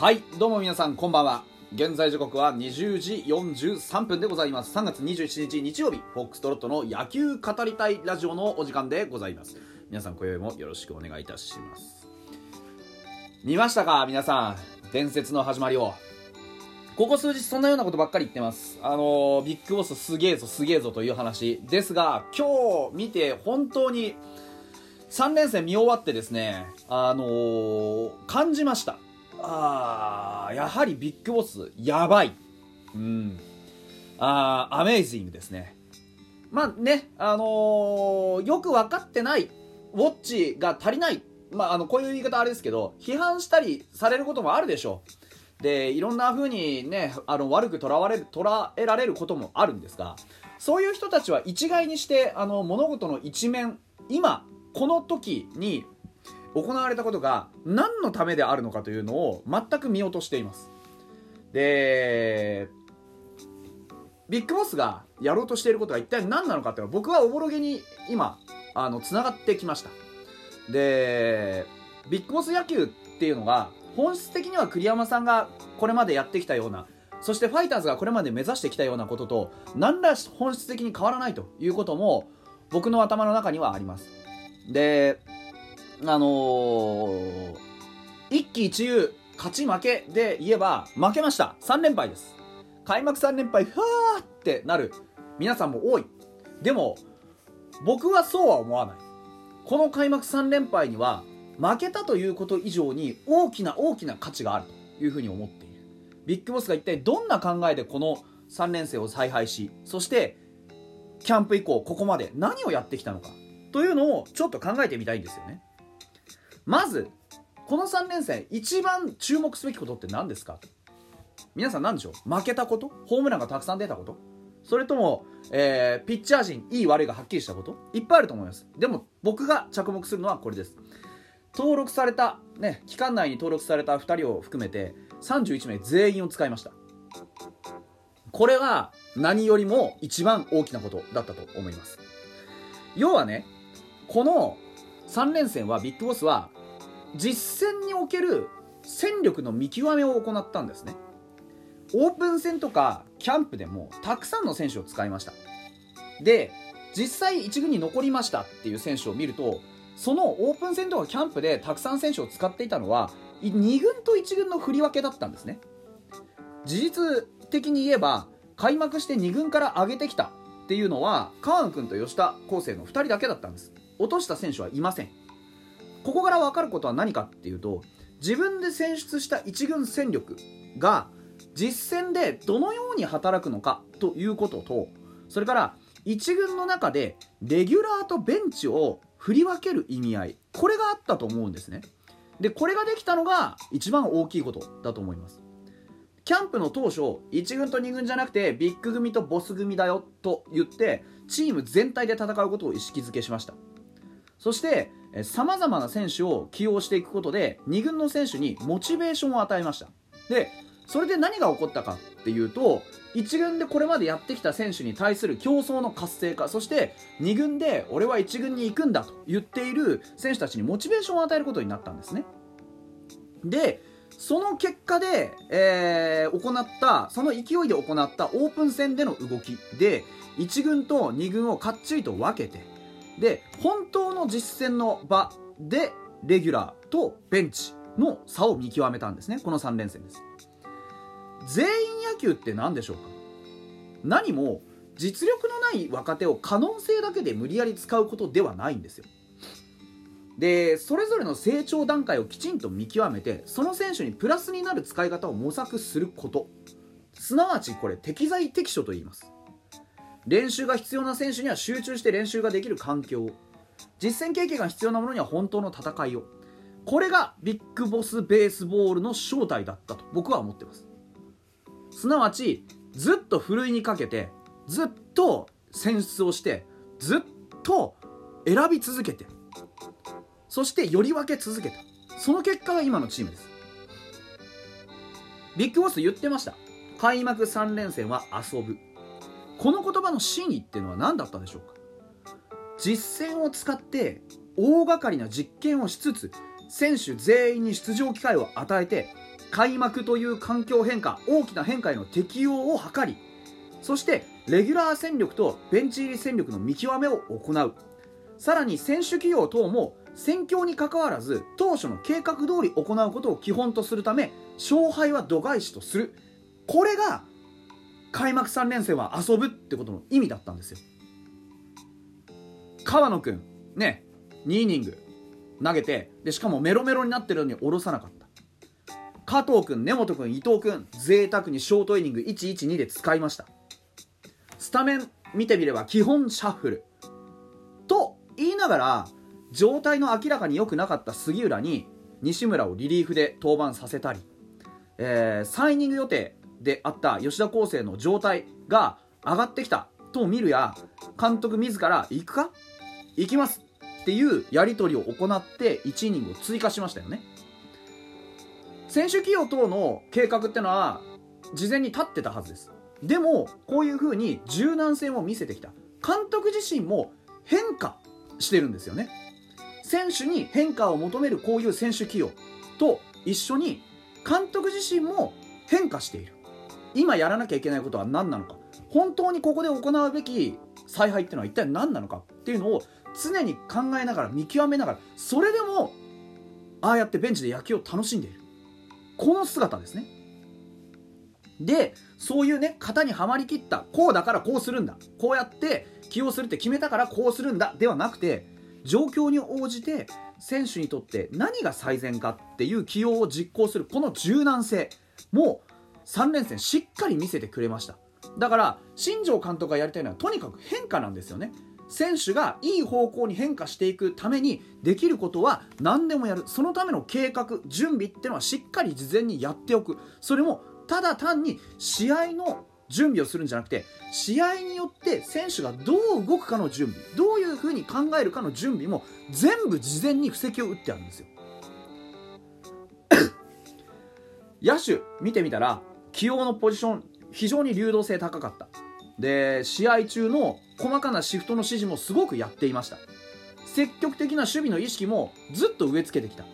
はいどうも皆さんこんばんは。現在時刻は20時43分でございます。3月27日日曜日フォックストロットの野球語りたいラジオのお時間でございます。皆さん今宵もよろしくお願いいたします。見ましたか皆さん。伝説の始まりを。ここ数日そんなようなことばっかり言ってます。あのビッグボスすげえぞすげえぞという話。ですが今日見て本当に3連戦見終わってですねあのー感じました。あやはりビッグボスやばい。うん。あアメイジングですね。まあねあのーよく分かってないウォッチが足りない。まああのこういう言い方あれですけど批判したりされることもあるでしょう。でいろんな風にねあの悪く捉われる捉えられることもあるんですがそういう人たちは一概にしてあの物事の一面今この時に行われたことが何のためであるのかというのを全く見落としています。でビッグボスがやろうとしていることが一体何なのかっていうのは僕はおぼろげに今あのつながってきました。でビッグボス野球っていうのが本質的には栗山さんがこれまでやってきたようなそしてファイターズがこれまで目指してきたようなことと何ら本質的に変わらないということも僕の頭の中にはあります。であのー一喜一憂勝ち負けで言えば負けました。3連敗です。開幕3連敗ふわーってなる。皆さんも多い。でも僕はそうは思わない。この開幕3連敗には負けたということ以上に大きな大きな価値がある。というふうに思っている。ビッグボスが一体どんな考えでこの3連戦を采配しそしてキャンプ以降ここまで何をやってきたのか。というのをちょっと考えてみたいんですよね。まずこの3連戦一番注目すべきことって何ですか？皆さん何でしょう？負けたこと？ホームランがたくさん出たこと？それとも、えーピッチャー陣いい悪いがはっきりしたこと？いっぱいあると思います。でも僕が着目するのはこれです。登録された、ね、期間内に登録された2人を含めて31名全員を使いました。これは何よりも一番大きなことだったと思います。要はねこの3連戦はビッグボスは実戦における戦力の見極めを行ったんですね。オープン戦とかキャンプでもたくさんの選手を使いました。で実際1軍に残りましたっていう選手を見るとそのオープン戦とかキャンプでたくさん選手を使っていたのは2軍と1軍の振り分けだったんですね。事実的に言えば開幕して2軍から上げてきたっていうのは川野君と吉田康生の2人だけだったんです。落とした選手はいません。ここから分かることは何かっていうと自分で選出した1軍戦力が実戦でどのように働くのかということとそれから1軍の中でレギュラーとベンチを振り分ける意味合いこれがあったと思うんですね。でこれができたのが一番大きいことだと思います。キャンプの当初1軍と2軍じゃなくてビッグ組とボス組だよと言ってチーム全体で戦うことを意識づけしました。そしてさまざまな選手を起用していくことで2軍の選手にモチベーションを与えました。でそれで何が起こったかっていうと1軍でこれまでやってきた選手に対する競争の活性化そして2軍で俺は1軍に行くんだと言っている選手たちにモチベーションを与えることになったんですね。でその結果で、えー行ったその勢いで行ったオープン戦での動きで1軍と2軍をかっちりと分けてで本当の実戦の場でレギュラーとベンチの差を見極めたんですね。この3連戦です。全員野球って何でしょうか？何も実力のない若手を可能性だけで無理やり使うことではないんですよ。でそれぞれの成長段階をきちんと見極めてその選手にプラスになる使い方を模索すること。すなわちこれ適材適所と言います。練習が必要な選手には集中して練習ができる環境。実戦経験が必要なものには本当の戦いを。これがビッグボスベースボールの正体だったと僕は思ってます。すなわちずっとふるいにかけてずっと選出をしてずっと選び続けてそしてより分け続けたその結果が今のチームです。ビッグボス言ってました。開幕3連戦は遊ぶ。この言葉の真意っていうのは何だったでしょうか？実戦を使って大掛かりな実験をしつつ選手全員に出場機会を与えて開幕という環境変化大きな変化への適応を図りそしてレギュラー戦力とベンチ入り戦力の見極めを行う。さらに選手起用等も戦況にかかわらず当初の計画通り行うことを基本とするため勝敗は度外視とする。これが開幕3連戦は遊ぶってことの意味だったんですよ。川野君ね2イニング投げてでしかもメロメロになってるのに下ろさなかった。加藤君根本君伊藤君贅沢にショートイニング112で使いました。スタメン見てみれば基本シャッフル。と言いながら状態の明らかに良くなかった杉浦に西村をリリーフで登板させたり、えー、3イニング予定であった吉田康生の状態が上がってきたと見るや監督自ら行くか？行きますっていうやり取りを行って1イニングを追加しましたよね。選手起用等の計画ってのは事前に立ってたはずです。でもこういう風に柔軟性を見せてきた。監督自身も変化してるんですよね。選手に変化を求めるこういう選手起用と一緒に監督自身も変化している。今やらなきゃいけないことは何なのか。本当にここで行うべき采配っていうのは一体何なのか。っていうのを常に考えながら見極めながらそれでもああやってベンチで野球を楽しんでいる。この姿ですね。でそういうね型にはまりきったこうだからこうするんだ。こうやって起用するって決めたからこうするんだ。ではなくて状況に応じて選手にとって何が最善かっていう起用を実行するこの柔軟性。も3連戦しっかり見せてくれました。だから新庄監督がやりたいのはとにかく変化なんですよね。選手がいい方向に変化していくためにできることは何でもやる。そのための計画準備っていうのはしっかり事前にやっておく。それもただ単に試合の準備をするんじゃなくて試合によって選手がどう動くかの準備どういうふうに考えるかの準備も全部事前に布石を打ってあるんですよ。野手見てみたら起用のポジション非常に流動性高かった。で試合中の細かなシフトの指示もすごくやっていました。積極的な守備の意識もずっと植え付けてきた。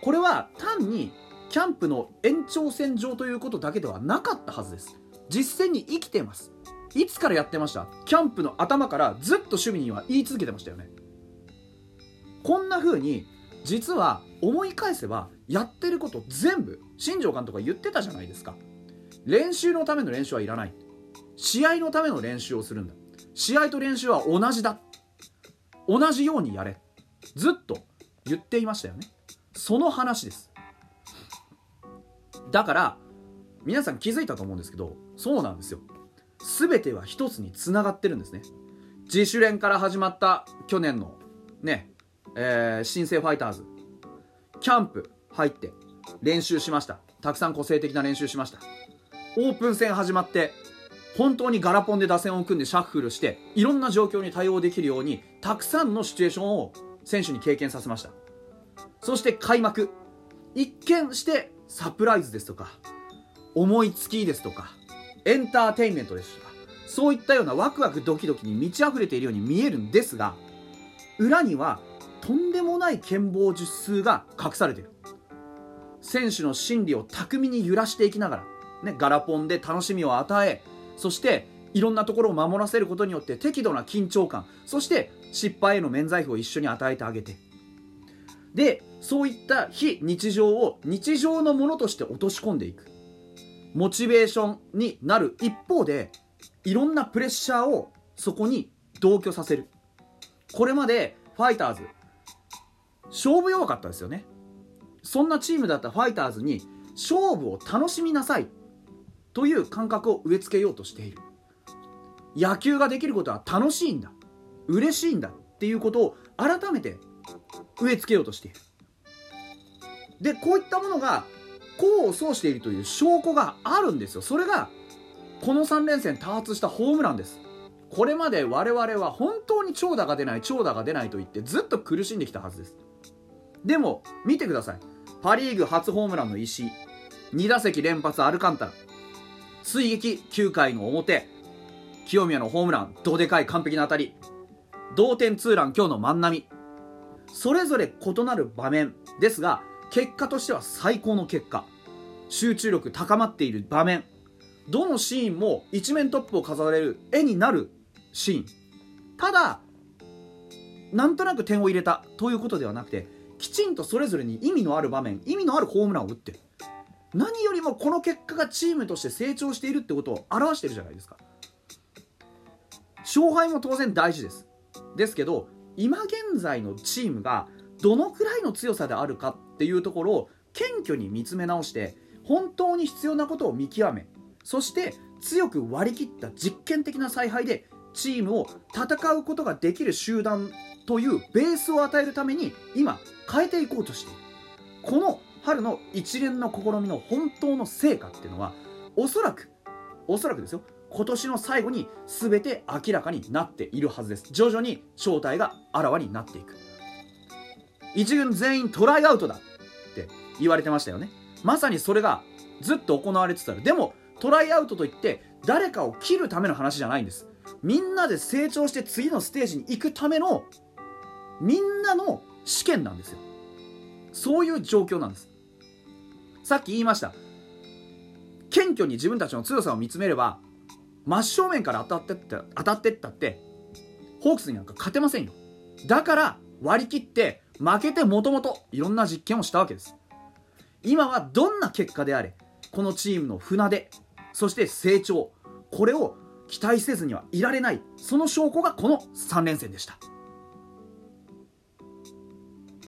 これは単にキャンプの延長線上ということだけではなかったはずです。実践に生きてます。いつからやってました？キャンプの頭からずっと守備には言い続けてましたよね。こんな風に実は思い返せばやってること全部新庄監督が言ってたじゃないですか。練習のための練習はいらない。試合のための練習をするんだ。試合と練習は同じだ。同じようにやれ。ずっと言っていましたよね。その話です。だから皆さん気づいたと思うんですけどそうなんですよ。全ては一つにつながってるんですね。自主練から始まった去年のね、えー、新生ファイターズ。キャンプ入って練習しました。たくさん個性的な練習しました。オープン戦始まって本当にガラポンで打線を組んでシャッフルしていろんな状況に対応できるようにたくさんのシチュエーションを選手に経験させました。そして開幕。一見してサプライズですとか思いつきですとかエンターテインメントですとかそういったようなワクワクドキドキに満ち溢れているように見えるんですが裏にはとんでもない剣謀術数が隠されている。選手の心理を巧みに揺らしていきながら、ね、ガラポンで楽しみを与えそしていろんなところを守らせることによって適度な緊張感そして失敗への免罪符を一緒に与えてあげて。でそういった非日常を日常のものとして落とし込んでいく。モチベーションになる一方でいろんなプレッシャーをそこに同居させる。これまでファイターズ勝負弱かったですよね。そんなチームだったファイターズに勝負を楽しみなさい。という感覚を植え付けようとしている。野球ができることは楽しいんだ。嬉しいんだっていうことを改めて植え付けようとしている。でこういったものが功を奏しているという証拠があるんですよ。それがこの3連戦多発したホームランです。これまで我々は本当に長打が出ない長打が出ないと言ってずっと苦しんできたはずです。でも見てください。パ・リーグ初ホームランの石。井2打席連発アルカンタラ。追撃9回の表。清宮のホームランどでかい完璧な当たり。同点ツーラン今日の万波。それぞれ異なる場面。ですが結果としては最高の結果。集中力高まっている場面。どのシーンも一面トップを飾れる絵になるシーン。ただなんとなく点を入れたということではなくてきちんとそれぞれに意味のある場面意味のあるホームランを打って何よりもこの結果がチームとして成長しているってことを表してるじゃないですか。勝敗も当然大事です。ですけど今現在のチームがどのくらいの強さであるかっていうところを謙虚に見つめ直して本当に必要なことを見極めそして強く割り切った実験的な采配でチームを戦うことができる集団というベースを与えるために今変えていこうとしている。この春の一連の試みの本当の成果っていうのはおそらくおそらくですよ。今年の最後に全て明らかになっているはずです。徐々に正体があらわになっていく。一軍全員トライアウトだって言われてましたよね。まさにそれがずっと行われてた。でもトライアウトといって誰かを切るための話じゃないんです。みんなで成長して次のステージに行くためのみんなの試験なんですよ。そういう状況なんです。さっき言いました。謙虚に自分たちの強さを見つめれば真正面から当たってった当たってったってホークスになんか勝てませんよ。だから割り切って負けてもともといろんな実験をしたわけです。今はどんな結果であれこのチームの船出そして成長これを期待せずにはいられないその証拠がこの3連戦でした。